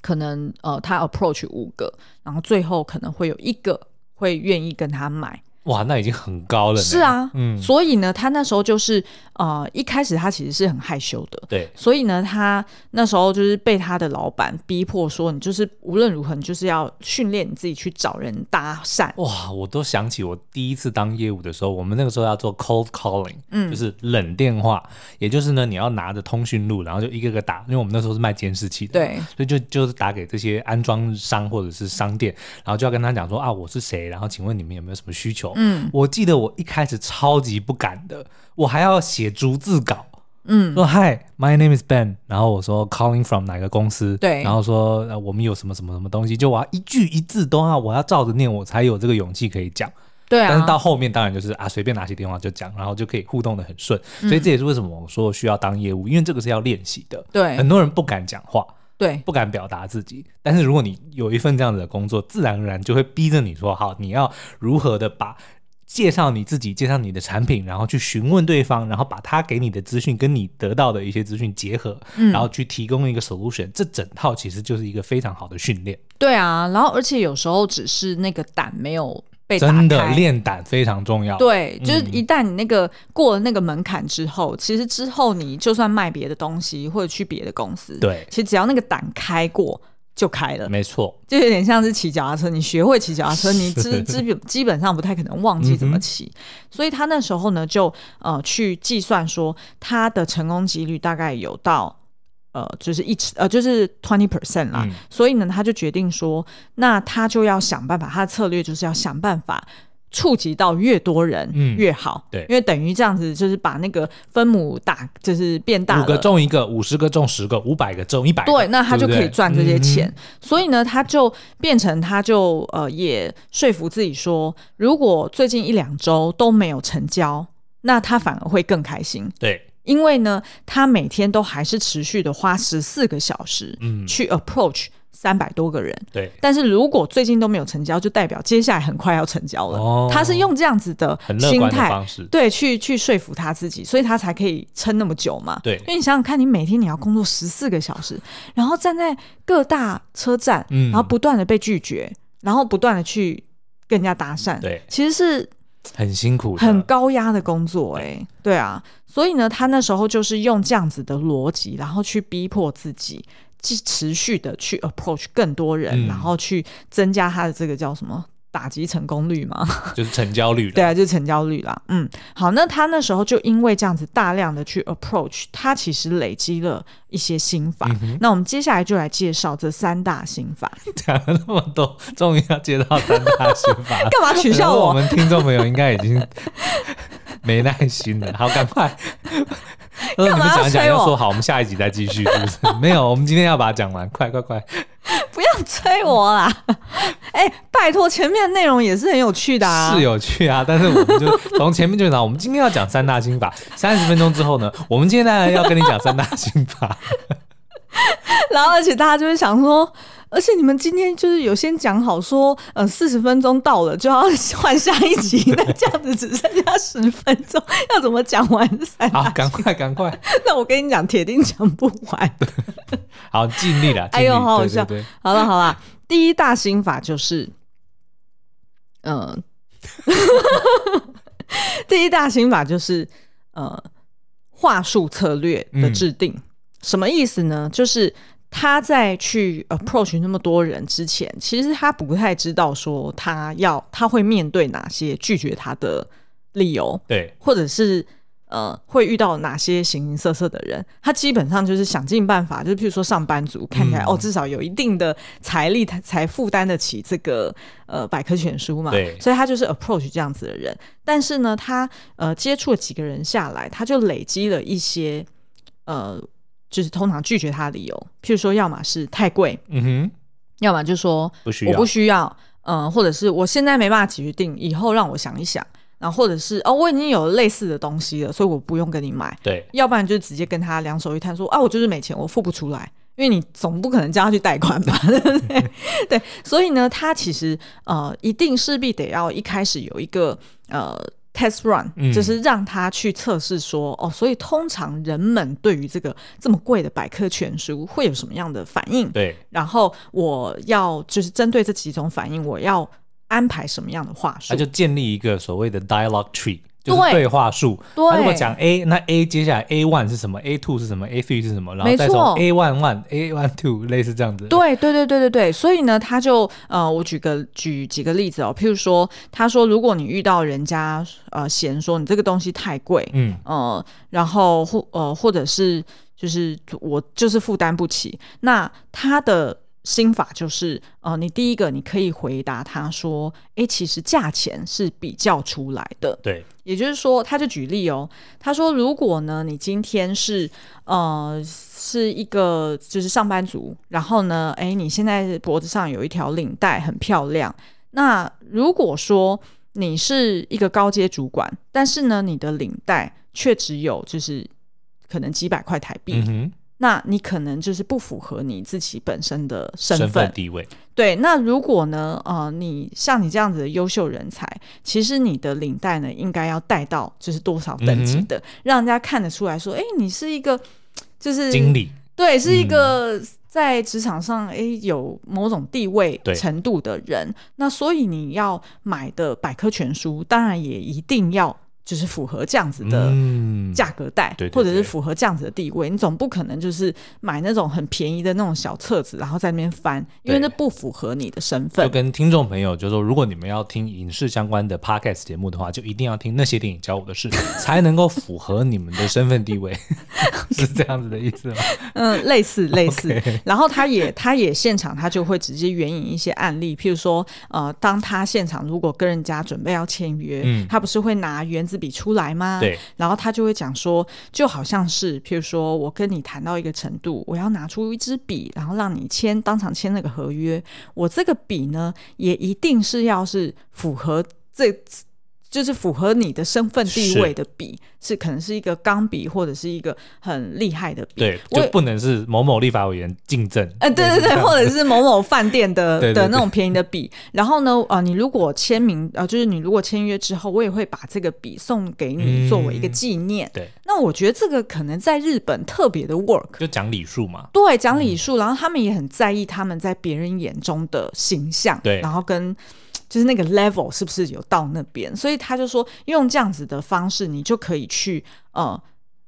可能呃他 approach 五个，然后最后可能会有一个会愿意跟他买。哇，那已经很高了。是啊，嗯，所以呢，他那时候就是呃，一开始他其实是很害羞的，对。所以呢，他那时候就是被他的老板逼迫说，你就是无论如何，你就是要训练你自己去找人搭讪。哇，我都想起我第一次当业务的时候，我们那个时候要做 cold calling，嗯，就是冷电话，也就是呢，你要拿着通讯录，然后就一个个打，因为我们那时候是卖监视器的，对，所以就就是打给这些安装商或者是商店，然后就要跟他讲说啊，我是谁，然后请问你们有没有什么需求？嗯，我记得我一开始超级不敢的，我还要写逐字稿，嗯，说 Hi，my name is Ben，然后我说 calling from 哪个公司，对，然后说呃我们有什么什么什么东西，就我要一句一字都要我要照着念，我才有这个勇气可以讲，对啊，但是到后面当然就是啊随便拿起电话就讲，然后就可以互动的很顺，所以这也是为什么我说需要当业务，因为这个是要练习的，对，很多人不敢讲话。对，不敢表达自己，但是如果你有一份这样子的工作，自然而然就会逼着你说，好，你要如何的把介绍你自己、介绍你的产品，然后去询问对方，然后把他给你的资讯跟你得到的一些资讯结合，嗯，然后去提供一个 solution，这整套其实就是一个非常好的训练。对啊，然后而且有时候只是那个胆没有。真的练胆非常重要。对，就是一旦你那个过了那个门槛之后，嗯、其实之后你就算卖别的东西或者去别的公司，对，其实只要那个胆开过，就开了，没错，就有点像是骑脚踏车。你学会骑脚踏车，你 [laughs] 基基本基本上不太可能忘记怎么骑。嗯、所以他那时候呢，就呃去计算说，他的成功几率大概有到呃就是一呃就是 twenty percent 啦。嗯、所以呢，他就决定说，那他就要想办法，他的策略就是要想办法。触及到越多人越好，嗯、对，因为等于这样子就是把那个分母大，就是变大了。五个中一个，五十个中十个，五百个中一百个，对，那他就可以赚这些钱。所以呢，他就变成他就呃也说服自己说，如果最近一两周都没有成交，那他反而会更开心。对，因为呢，他每天都还是持续的花十四个小时去 approach。三百多个人，对，但是如果最近都没有成交，就代表接下来很快要成交了。哦，他是用这样子的心态，对，去去说服他自己，所以他才可以撑那么久嘛。对，因为你想想看，你每天你要工作十四个小时，然后站在各大车站，嗯，然后不断的被拒绝，然后不断的去跟人家搭讪，对，其实是很辛苦、很高压的工作、欸，哎，对啊，所以呢，他那时候就是用这样子的逻辑，然后去逼迫自己。持续的去 approach 更多人，嗯、然后去增加他的这个叫什么打击成功率嘛？[laughs] [laughs] 就是成交率。对啊，就是成交率啦。嗯，好，那他那时候就因为这样子大量的去 approach，他其实累积了一些心法。嗯、那我们接下来就来介绍这三大心法。[laughs] 讲了那么多，终于要介绍三大心法了。干嘛取笑我？我们听众朋友应该已经没耐心了。好，赶快。干嘛要催我？说好，我们下一集再继续，是不是？没有，我们今天要把它讲完，快快快！不要催我啦！[laughs] 哎、欸，拜托，前面的内容也是很有趣的啊，是有趣啊。但是我们就从前面就讲，我们今天要讲三大心法。三十分钟之后呢，[laughs] 我们今天当然要跟你讲三大心法。[laughs] 然后，而且大家就会想说。而且你们今天就是有先讲好说，呃，四十分钟到了就要换下一集，那这样子只剩下十分钟，要怎么讲完？好，赶快赶快！[laughs] 那我跟你讲，铁定讲不完。[laughs] 好，尽力了。[laughs] 哎呦，好好笑！好了好了，第一大心法就是，嗯、呃，第一大心法就是呃，话术策略的制定。嗯、什么意思呢？就是。他在去 approach 那么多人之前，其实他不太知道说他要他会面对哪些拒绝他的理由，对，或者是呃会遇到哪些形形色色的人。他基本上就是想尽办法，就是譬如说上班族看起来、嗯、哦，至少有一定的财力，他才负担得起这个呃百科全书嘛，对，所以他就是 approach 这样子的人。但是呢，他呃接触了几个人下来，他就累积了一些呃。就是通常拒绝他的理由，譬如说，要么是太贵，嗯哼，要么就说不需要，我不需要，嗯、呃，或者是我现在没办法决定，以后让我想一想，然后或者是哦，我已经有类似的东西了，所以我不用跟你买，对，要不然就直接跟他两手一摊说啊，我就是没钱，我付不出来，因为你总不可能叫他去贷款吧，[laughs] 对不对？[laughs] 对，所以呢，他其实呃，一定势必得要一开始有一个呃。Test run、嗯、就是让他去测试说哦，所以通常人们对于这个这么贵的百科全书会有什么样的反应？对，然后我要就是针对这几种反应，我要安排什么样的话术？那就建立一个所谓的 dialogue tree。就是对话术，他如果讲 A，那 A 接下来 A one 是什么？A two 是什么？A three 是什么？然后再从 A one one A one two 类似这样子。对对对对对对，所以呢，他就呃，我举个举几个例子哦，譬如说，他说，如果你遇到人家呃嫌说你这个东西太贵，嗯呃，然后或呃或者是就是我就是负担不起，那他的。心法就是，呃，你第一个你可以回答他说，哎，其实价钱是比较出来的。对，也就是说，他就举例哦，他说，如果呢，你今天是，呃，是一个就是上班族，然后呢，哎，你现在脖子上有一条领带很漂亮，那如果说你是一个高阶主管，但是呢，你的领带却只有就是可能几百块台币。嗯那你可能就是不符合你自己本身的身份，身份地位。对，那如果呢，呃，你像你这样子的优秀人才，其实你的领带呢，应该要带到就是多少等级的，嗯、让人家看得出来说，哎，你是一个就是经理，对，是一个在职场上哎有某种地位程度的人。那所以你要买的百科全书，当然也一定要。就是符合这样子的价格带，嗯、或者是符合这样子的地位，你总不可能就是买那种很便宜的那种小册子，然后在那边翻，因为那不符合你的身份。就跟听众朋友就说，如果你们要听影视相关的 podcast 节目的话，就一定要听那些电影教我的事，才能够符合你们的身份地位，[laughs] 是这样子的意思吗？嗯，类似 [laughs] 类似。然后他也他也现场他就会直接援引一些案例，譬如说，呃，当他现场如果跟人家准备要签约，嗯，他不是会拿原子笔出来吗？对，然后他就会讲说，就好像是，譬如说我跟你谈到一个程度，我要拿出一支笔，然后让你签，当场签那个合约。我这个笔呢，也一定是要是符合这。就是符合你的身份地位的笔，是，可能是一个钢笔，或者是一个很厉害的笔。对，就不能是某某立法委员竞争。呃，对对对，或者是某某饭店的 [laughs] 的那种便宜的笔。然后呢，呃，你如果签名，呃，就是你如果签约之后，我也会把这个笔送给你，作为一个纪念。嗯、对。那我觉得这个可能在日本特别的 work，就讲礼数嘛。对，讲礼数，然后他们也很在意他们在别人眼中的形象。对，然后跟。就是那个 level 是不是有到那边？所以他就说，用这样子的方式，你就可以去呃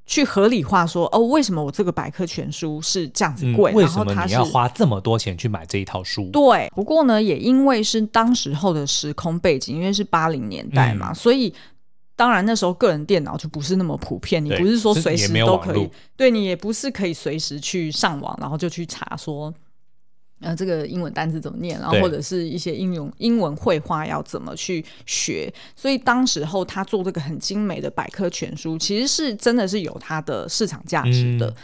去合理化说，哦，为什么我这个百科全书是这样子贵？嗯、为什么你要花这么多钱去买这一套书？对，不过呢，也因为是当时候的时空背景，因为是八零年代嘛，嗯、所以当然那时候个人电脑就不是那么普遍，你不是说随时都可以，对你也不是可以随时去上网，然后就去查说。呃，这个英文单词怎么念？然后或者是一些应用英文绘画要怎么去学？所以当时候他做这个很精美的百科全书，其实是真的是有它的市场价值的。嗯、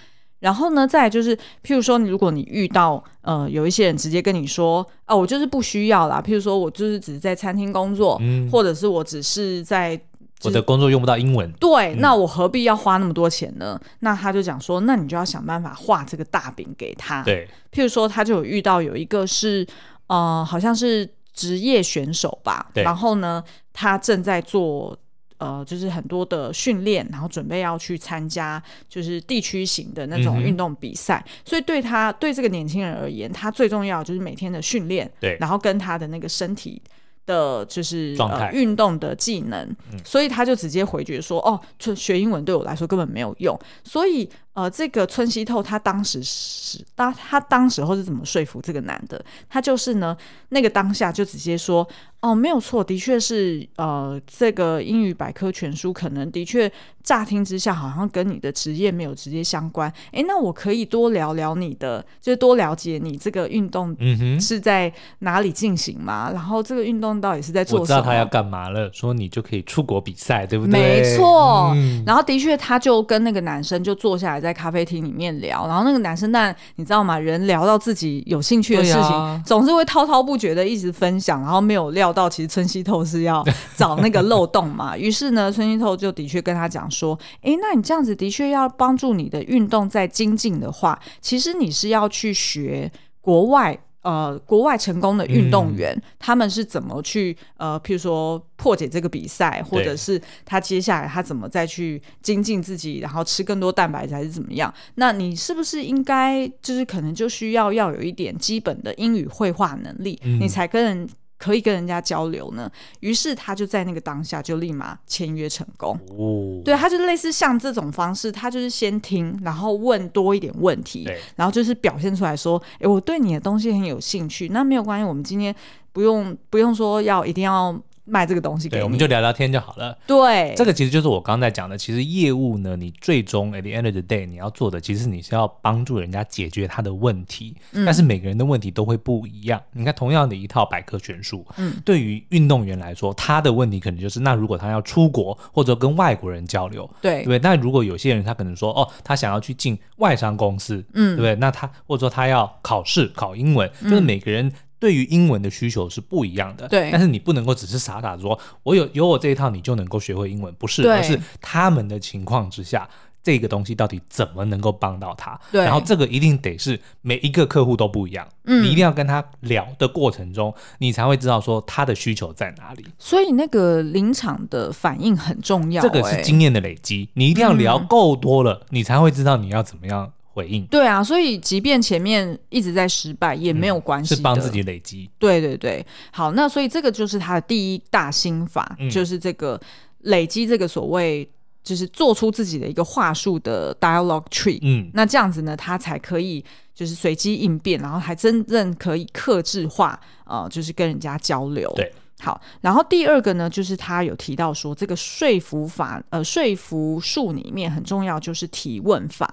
然后呢，再就是，譬如说，如果你遇到呃有一些人直接跟你说，啊，我就是不需要啦。譬如说我就是只是在餐厅工作，嗯、或者是我只是在。我的工作用不到英文，对，那我何必要花那么多钱呢？嗯、那他就讲说，那你就要想办法画这个大饼给他。对，譬如说，他就有遇到有一个是，呃，好像是职业选手吧，对然后呢，他正在做，呃，就是很多的训练，然后准备要去参加，就是地区型的那种运动比赛。嗯、所以对他对这个年轻人而言，他最重要就是每天的训练，对，然后跟他的那个身体。的就是运动的技能，嗯、所以他就直接回绝说：“哦，就学英文对我来说根本没有用。”所以。呃，这个村西透他当时是当他当时候是怎么说服这个男的？他就是呢，那个当下就直接说，哦，没有错，的确是，呃，这个英语百科全书可能的确乍听之下好像跟你的职业没有直接相关。诶，那我可以多聊聊你的，就是多了解你这个运动是在哪里进行吗？嗯、然后这个运动到底是在做什么？我知道他要干嘛了，说你就可以出国比赛，对不对？没错。嗯、然后的确，他就跟那个男生就坐下来。在咖啡厅里面聊，然后那个男生，但你知道吗？人聊到自己有兴趣的事情，啊、总是会滔滔不绝的一直分享，然后没有料到，其实村西透是要 [laughs] 找那个漏洞嘛。于是呢，村西透就的确跟他讲说：“诶，那你这样子的确要帮助你的运动在精进的话，其实你是要去学国外。”呃，国外成功的运动员，嗯、他们是怎么去呃，譬如说破解这个比赛，或者是他接下来他怎么再去精进自己，然后吃更多蛋白质还是怎么样？那你是不是应该就是可能就需要要有一点基本的英语绘画能力，嗯、你才跟人。可以跟人家交流呢，于是他就在那个当下就立马签约成功。哦，对，他就类似像这种方式，他就是先听，然后问多一点问题，然后就是表现出来说，诶，我对你的东西很有兴趣。那没有关系，我们今天不用不用说要一定要。卖这个东西给你，对，我们就聊聊天就好了。对，这个其实就是我刚才讲的。其实业务呢，你最终 at the end of the day 你要做的，其实你是要帮助人家解决他的问题。嗯，但是每个人的问题都会不一样。你看，同样的一套百科全书，嗯，对于运动员来说，他的问题可能就是，那如果他要出国或者跟外国人交流，对，对？那如果有些人他可能说，哦，他想要去进外商公司，嗯，对不对？那他或者说他要考试考英文，就是每个人。对于英文的需求是不一样的，对，但是你不能够只是傻傻说，我有有我这一套，你就能够学会英文，不是，对而是他们的情况之下，这个东西到底怎么能够帮到他？对，然后这个一定得是每一个客户都不一样，嗯，你一定要跟他聊的过程中，你才会知道说他的需求在哪里。所以那个临场的反应很重要，这个是经验的累积，你一定要聊够多了，嗯、你才会知道你要怎么样。回应对啊，所以即便前面一直在失败也没有关系，嗯，是帮自己累积。对对对，好，那所以这个就是他的第一大心法，嗯、就是这个累积这个所谓就是做出自己的一个话术的 dialogue tree，嗯，那这样子呢，他才可以就是随机应变，然后还真正可以克制化，呃，就是跟人家交流。对，好，然后第二个呢，就是他有提到说，这个说服法，呃，说服术里面很重要就是提问法。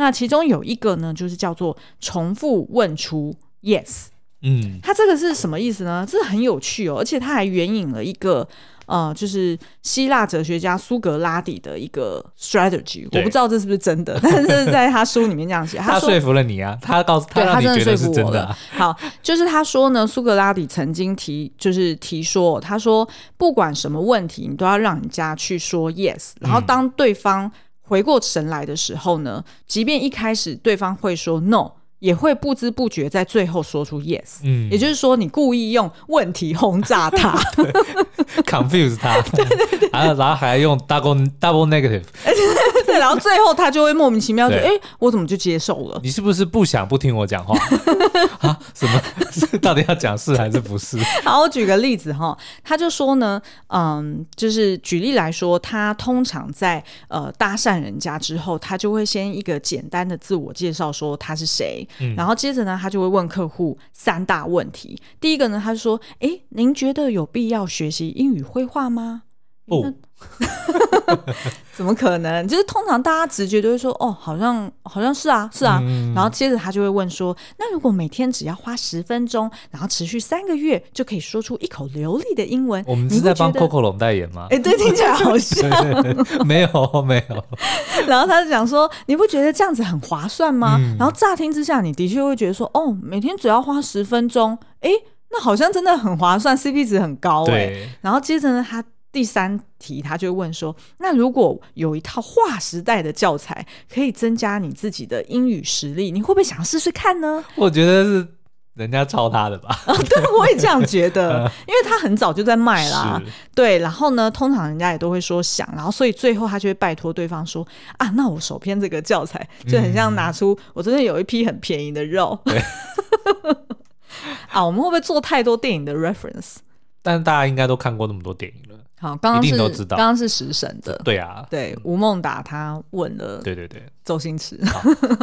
那其中有一个呢，就是叫做重复问出 yes。嗯，他这个是什么意思呢？这很有趣哦，而且他还援引了一个。呃，就是希腊哲学家苏格拉底的一个 strategy，我不知道这是不是真的，[laughs] 但是在他书里面这样写，[laughs] 他说，服了你啊，他告诉他让你觉得是真的啊。好，就是他说呢，苏格拉底曾经提，就是提说，他说不管什么问题，你都要让人家去说 yes，然后当对方回过神来的时候呢，即便一开始对方会说 no。也会不知不觉在最后说出 yes，嗯，也就是说你故意用问题轰炸他，[laughs] confuse 他，[laughs] 对对对，然后然后还用 double double negative，对，然后最后他就会莫名其妙就哎，我怎么就接受了？你是不是不想不听我讲话 [laughs] 啊？什么？[laughs] 到底要讲是还是不是？[laughs] 好，我举个例子哈，他就说呢，嗯，就是举例来说，他通常在呃搭讪人家之后，他就会先一个简单的自我介绍，说他是谁。嗯、然后接着呢，他就会问客户三大问题。第一个呢，他就说：“哎，您觉得有必要学习英语绘画吗？”哦，[laughs] 怎么可能？就是通常大家直觉都会说：“哦，好像好像是啊，是啊。嗯”然后接着他就会问说：“那如果每天只要花十分钟，然后持续三个月，就可以说出一口流利的英文？”我们是在帮 Coco 龙代言吗？哎，[laughs] 对，听起来好像没有 [laughs] 没有。然后他就讲说：“你不觉得这样子很划算吗？”嗯、然后乍听之下，你的确会觉得说：“哦，每天只要花十分钟，哎，那好像真的很划算，CP 值很高。”哎，然后接着呢，他。第三题，他就问说：“那如果有一套划时代的教材，可以增加你自己的英语实力，你会不会想试试看呢？”我觉得是人家抄他的吧。哦，对，我也这样觉得，因为他很早就在卖啦。对，然后呢，通常人家也都会说想，然后所以最后他就会拜托对方说：“啊，那我手边这个教材就很像拿出我这边有一批很便宜的肉。[laughs] ”啊，我们会不会做太多电影的 reference？但大家应该都看过那么多电影了。好，刚刚是刚刚是食神的，对啊，对吴孟达他问了，对对对，周星驰，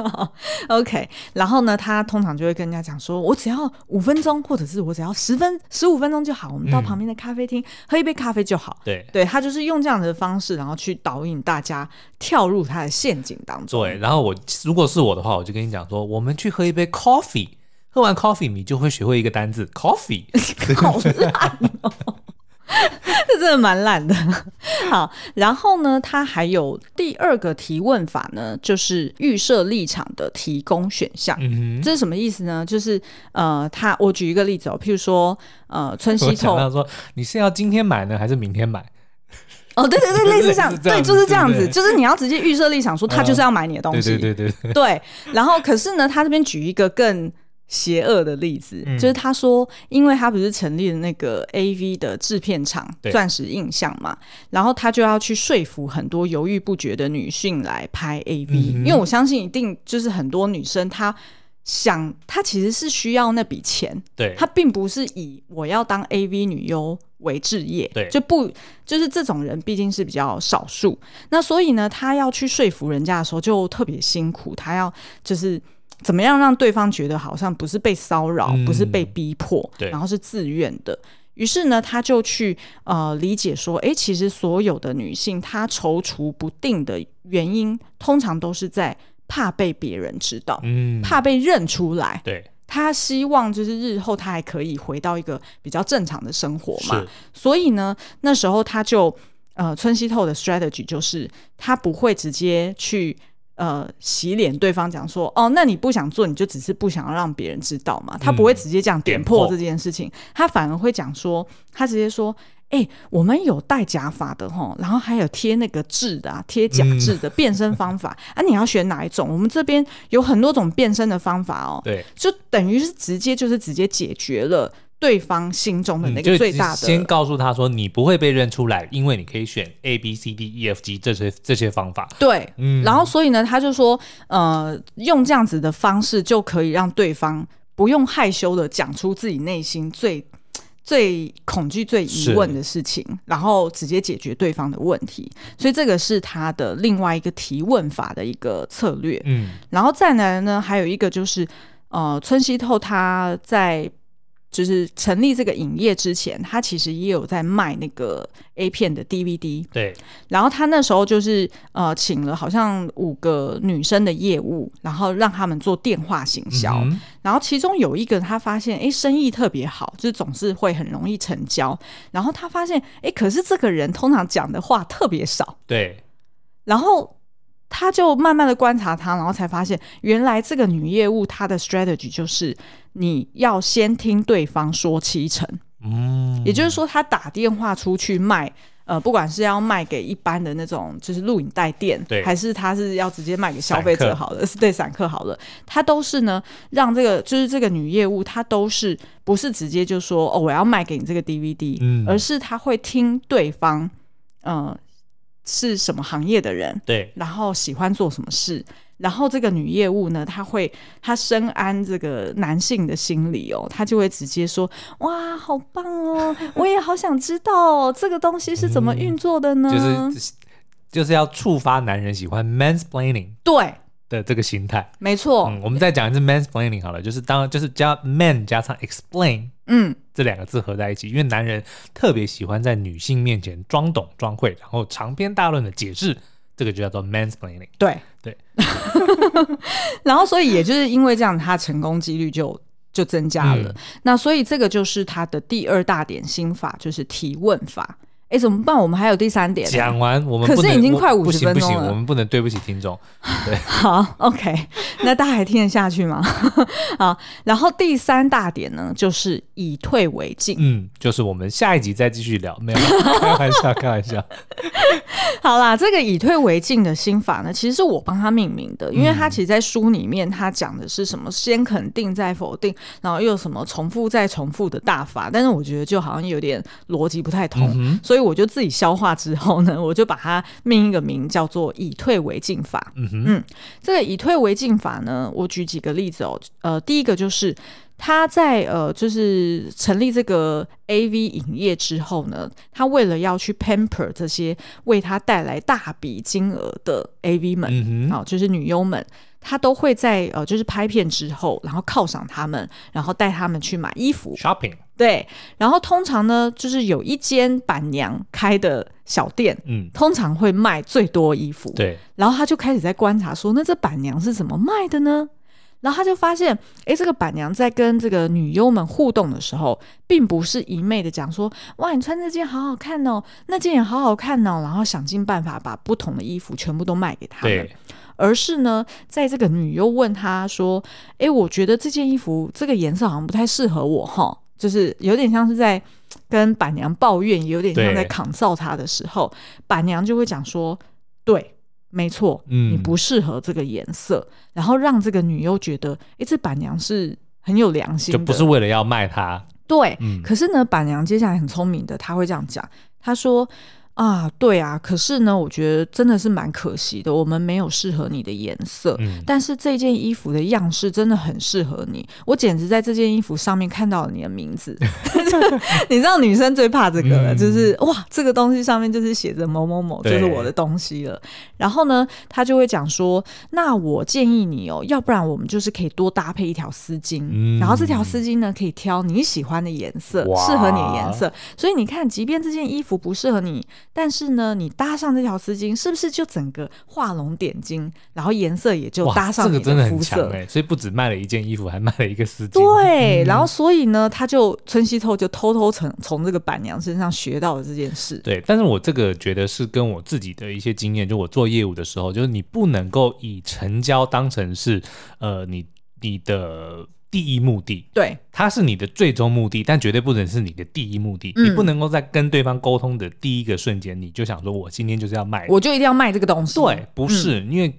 [laughs] OK，然后呢，他通常就会跟人家讲说，我只要五分钟，或者是我只要十分十五分钟就好，我们到旁边的咖啡厅喝一杯咖啡就好，对，对他就是用这样的方式，然后去导引大家跳入他的陷阱当中。对，然后我如果是我的话，我就跟你讲说，我们去喝一杯 coffee，喝完 coffee 你就会学会一个单字 coffee，[laughs] 好烂哦。[laughs] 这真的蛮懒的。[laughs] 好，然后呢，他还有第二个提问法呢，就是预设立场的提供选项。这是什么意思呢？就是呃，他我举一个例子哦，譬如说呃，春熙透他说你是要今天买呢，还是明天买？哦，对对 [laughs] 对，类似这样，对，就是这样子，就是你要直接预设立场，说他就是要买你的东西。对对对对，对。然后可是呢，他这边举一个更。邪恶的例子，嗯、就是他说，因为他不是成立了那个 AV 的制片厂钻石印象嘛，然后他就要去说服很多犹豫不决的女性来拍 AV，、嗯、因为我相信一定就是很多女生她想，她其实是需要那笔钱，对，她并不是以我要当 AV 女优为职业，对，就不就是这种人毕竟是比较少数，那所以呢，他要去说服人家的时候就特别辛苦，他要就是。怎么样让对方觉得好像不是被骚扰，嗯、不是被逼迫，对然后是自愿的？于是呢，他就去呃理解说，哎，其实所有的女性她踌躇不定的原因，通常都是在怕被别人知道，嗯，怕被认出来。对，她希望就是日后她还可以回到一个比较正常的生活嘛。所以呢，那时候他就呃村西透的 strategy 就是他不会直接去。呃，洗脸对方讲说，哦，那你不想做，你就只是不想让别人知道嘛？他不会直接这样点破这件事情，他反而会讲说，他直接说，哎、我们有戴假发的齁，然后还有贴那个痣的、啊，贴假痣的变身方法、啊，你要选哪一种？我们这边有很多种变身的方法哦。对，就等于是直接就是直接解决了。对方心中的那个最大的，先告诉他说，你不会被认出来，因为你可以选 A B C D E F G 这些这些方法。对，嗯，然后所以呢，他就说，呃，用这样子的方式就可以让对方不用害羞的讲出自己内心最最恐惧、最疑问的事情，然后直接解决对方的问题。所以这个是他的另外一个提问法的一个策略。嗯，然后再来呢，还有一个就是，呃，村西透他在。就是成立这个影业之前，他其实也有在卖那个 A 片的 DVD。对。然后他那时候就是呃，请了好像五个女生的业务，然后让他们做电话行销。嗯、然后其中有一个他发现，哎，生意特别好，就是总是会很容易成交。然后他发现，哎，可是这个人通常讲的话特别少。对。然后。他就慢慢的观察他，然后才发现，原来这个女业务她的 strategy 就是你要先听对方说七成，嗯，也就是说，他打电话出去卖，呃，不管是要卖给一般的那种就是录影带店，对，还是他是要直接卖给消费者好了，是对散客好了，他都是呢，让这个就是这个女业务，她都是不是直接就说哦，我要卖给你这个 DVD，嗯，而是他会听对方，嗯、呃。是什么行业的人？对，然后喜欢做什么事？然后这个女业务呢，她会她深谙这个男性的心理哦，她就会直接说：“哇，好棒哦，我也好想知道 [laughs] 这个东西是怎么运作的呢？”嗯、就是就是要触发男人喜欢 mansplaining。对。的这个心态，没错。嗯，我们再讲一次 mansplaining 好了，就是当就是加 man 加上 explain，嗯，这两个字合在一起，因为男人特别喜欢在女性面前装懂装会，然后长篇大论的解释，这个就叫做 mansplaining。对对。[laughs] 然后，所以也就是因为这样，他成功几率就就增加了。嗯。那所以这个就是他的第二大点心法，就是提问法。哎，怎么办？我们还有第三点。讲完，我们可是已经快五十分钟了。不行不行，我们不能对不起听众。对，[laughs] 好，OK，那大家还听得下去吗？[laughs] 好，然后第三大点呢，就是以退为进。嗯，就是我们下一集再继续聊。没有，[laughs] 开玩笑，开玩笑。好啦，这个以退为进的心法呢，其实是我帮他命名的，因为他其实，在书里面他讲的是什么先肯定再否定，然后又有什么重复再重复的大法，但是我觉得就好像有点逻辑不太通，嗯、所以。所以我就自己消化之后呢，[laughs] 我就把它命一个名叫做“以退为进法”。嗯哼，嗯，这个“以退为进法”呢，我举几个例子哦。呃，第一个就是他在呃，就是成立这个 AV 影业之后呢，他为了要去 pamper 这些为他带来大笔金额的 AV 们，好，就是女优们。他都会在呃，就是拍片之后，然后犒赏他们，然后带他们去买衣服，shopping。对，然后通常呢，就是有一间板娘开的小店，嗯，通常会卖最多衣服。对，然后他就开始在观察说，那这板娘是怎么卖的呢？然后他就发现，哎，这个板娘在跟这个女优们互动的时候，并不是一昧的讲说，哇，你穿这件好好看哦，那件也好好看哦，然后想尽办法把不同的衣服全部都卖给他们。而是呢，在这个女优问他说：“哎，我觉得这件衣服这个颜色好像不太适合我哈，就是有点像是在跟板娘抱怨，有点像在抗造他的时候，板娘就会讲说：对，没错，嗯，你不适合这个颜色，然后让这个女优觉得，哎，这板娘是很有良心的，就不是为了要卖她。对，嗯，可是呢，板娘接下来很聪明的，她会这样讲，她说。”啊，对啊，可是呢，我觉得真的是蛮可惜的，我们没有适合你的颜色。嗯，但是这件衣服的样式真的很适合你，我简直在这件衣服上面看到了你的名字。[laughs] 你知道女生最怕这个了，嗯、就是哇，这个东西上面就是写着某某某，就是我的东西了。然后呢，他就会讲说，那我建议你哦，要不然我们就是可以多搭配一条丝巾，嗯、然后这条丝巾呢可以挑你喜欢的颜色，适合你的颜色。所以你看，即便这件衣服不适合你。但是呢，你搭上这条丝巾，是不是就整个画龙点睛，然后颜色也就搭上你的肤色？这个真的很强哎！所以不止卖了一件衣服，还卖了一个丝巾。对，嗯、然后所以呢，他就村西透就偷偷从从这个板娘身上学到了这件事。对，但是我这个觉得是跟我自己的一些经验，就我做业务的时候，就是你不能够以成交当成是呃你你的。第一目的，对，它是你的最终目的，但绝对不能是你的第一目的。嗯、你不能够在跟对方沟通的第一个瞬间，你就想说，我今天就是要卖，我就一定要卖这个东西。对，不是，嗯、因为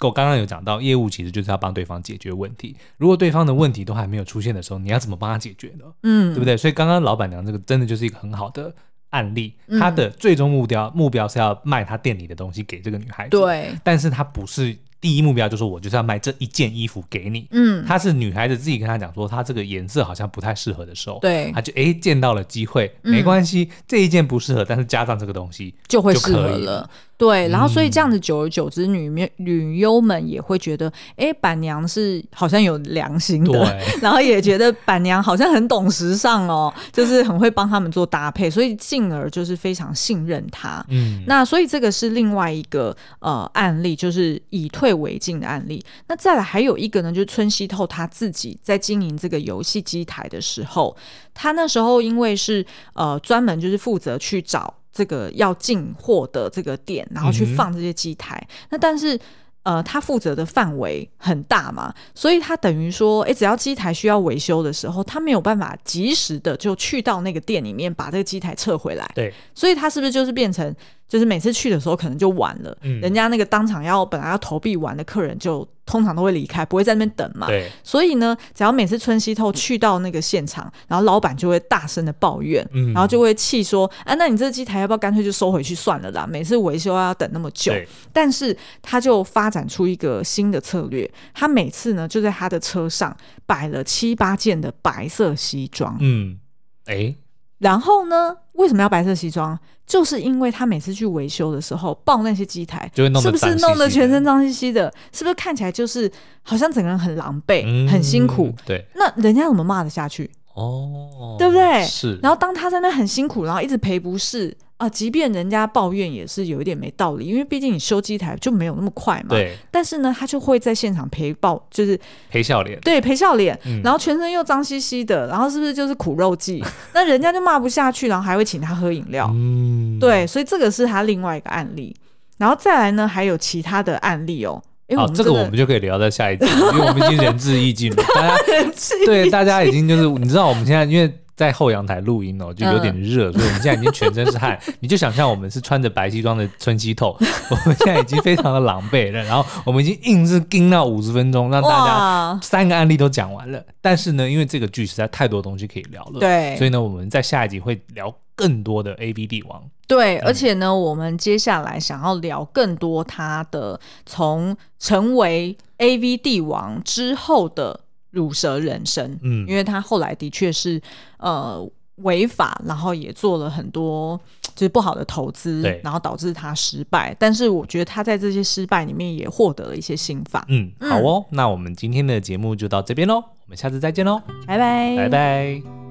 我刚刚有讲到，业务其实就是要帮对方解决问题。如果对方的问题都还没有出现的时候，你要怎么帮他解决呢？嗯，对不对？所以刚刚老板娘这个真的就是一个很好的案例，她的最终目标目标是要卖她店里的东西给这个女孩子。对，但是她不是。第一目标就是我就是要卖这一件衣服给你。嗯，她是女孩子自己跟她讲说，她这个颜色好像不太适合的时候，对，她就哎见到了机会，没关系，嗯、这一件不适合，但是加上这个东西就会适合了。对，然后所以这样子，久而久之，女女女优们也会觉得，哎，板娘是好像有良心的，[laughs] 然后也觉得板娘好像很懂时尚哦，就是很会帮他们做搭配，所以进而就是非常信任她。嗯，那所以这个是另外一个呃案例，就是以退为进的案例。那再来还有一个呢，就是村西透他自己在经营这个游戏机台的时候，他那时候因为是呃专门就是负责去找。这个要进货的这个店，然后去放这些机台。嗯、那但是，呃，他负责的范围很大嘛，所以他等于说，哎，只要机台需要维修的时候，他没有办法及时的就去到那个店里面把这个机台撤回来。对，所以他是不是就是变成？就是每次去的时候可能就晚了，嗯、人家那个当场要本来要投币完的客人就通常都会离开，不会在那边等嘛。对，所以呢，只要每次春熙透去到那个现场，然后老板就会大声的抱怨，嗯、然后就会气说：“啊，那你这个机台要不要干脆就收回去算了啦？每次维修要等那么久。对”但是他就发展出一个新的策略，他每次呢就在他的车上摆了七八件的白色西装。嗯，哎。然后呢？为什么要白色西装？就是因为他每次去维修的时候，抱那些机台，就会弄得是不是弄得全身脏兮兮的？是不是看起来就是好像整个人很狼狈、嗯、很辛苦？对，那人家怎么骂得下去？哦，对不对？是。然后当他在那很辛苦，然后一直赔不是。啊，即便人家抱怨也是有一点没道理，因为毕竟你修机台就没有那么快嘛。对。但是呢，他就会在现场陪抱，就是陪笑脸。对，陪笑脸。嗯。然后全身又脏兮兮的，然后是不是就是苦肉计？[laughs] 那人家就骂不下去，然后还会请他喝饮料。嗯。对，所以这个是他另外一个案例。然后再来呢，还有其他的案例哦。好，这个我们就可以聊到下一集，因为我们已经仁至义尽了。大家 [laughs] 对大家已经就是你知道，我们现在因为。在后阳台录音哦，就有点热，嗯、所以我们现在已经全身是汗。你就想象我们是穿着白西装的村西透，我们现在已经非常的狼狈了。然后我们已经硬是盯到五十分钟，让大家三个案例都讲完了。但是呢，因为这个剧实在太多东西可以聊了，对，所以呢，我们在下一集会聊更多的 AV 帝王。对，而且呢，嗯、我们接下来想要聊更多他的从成为 AV 帝王之后的。鲁蛇人生，嗯，因为他后来的确是呃违法，然后也做了很多就是不好的投资，然后导致他失败。但是我觉得他在这些失败里面也获得了一些心法。嗯，好哦，嗯、那我们今天的节目就到这边喽，我们下次再见喽，拜拜，拜拜。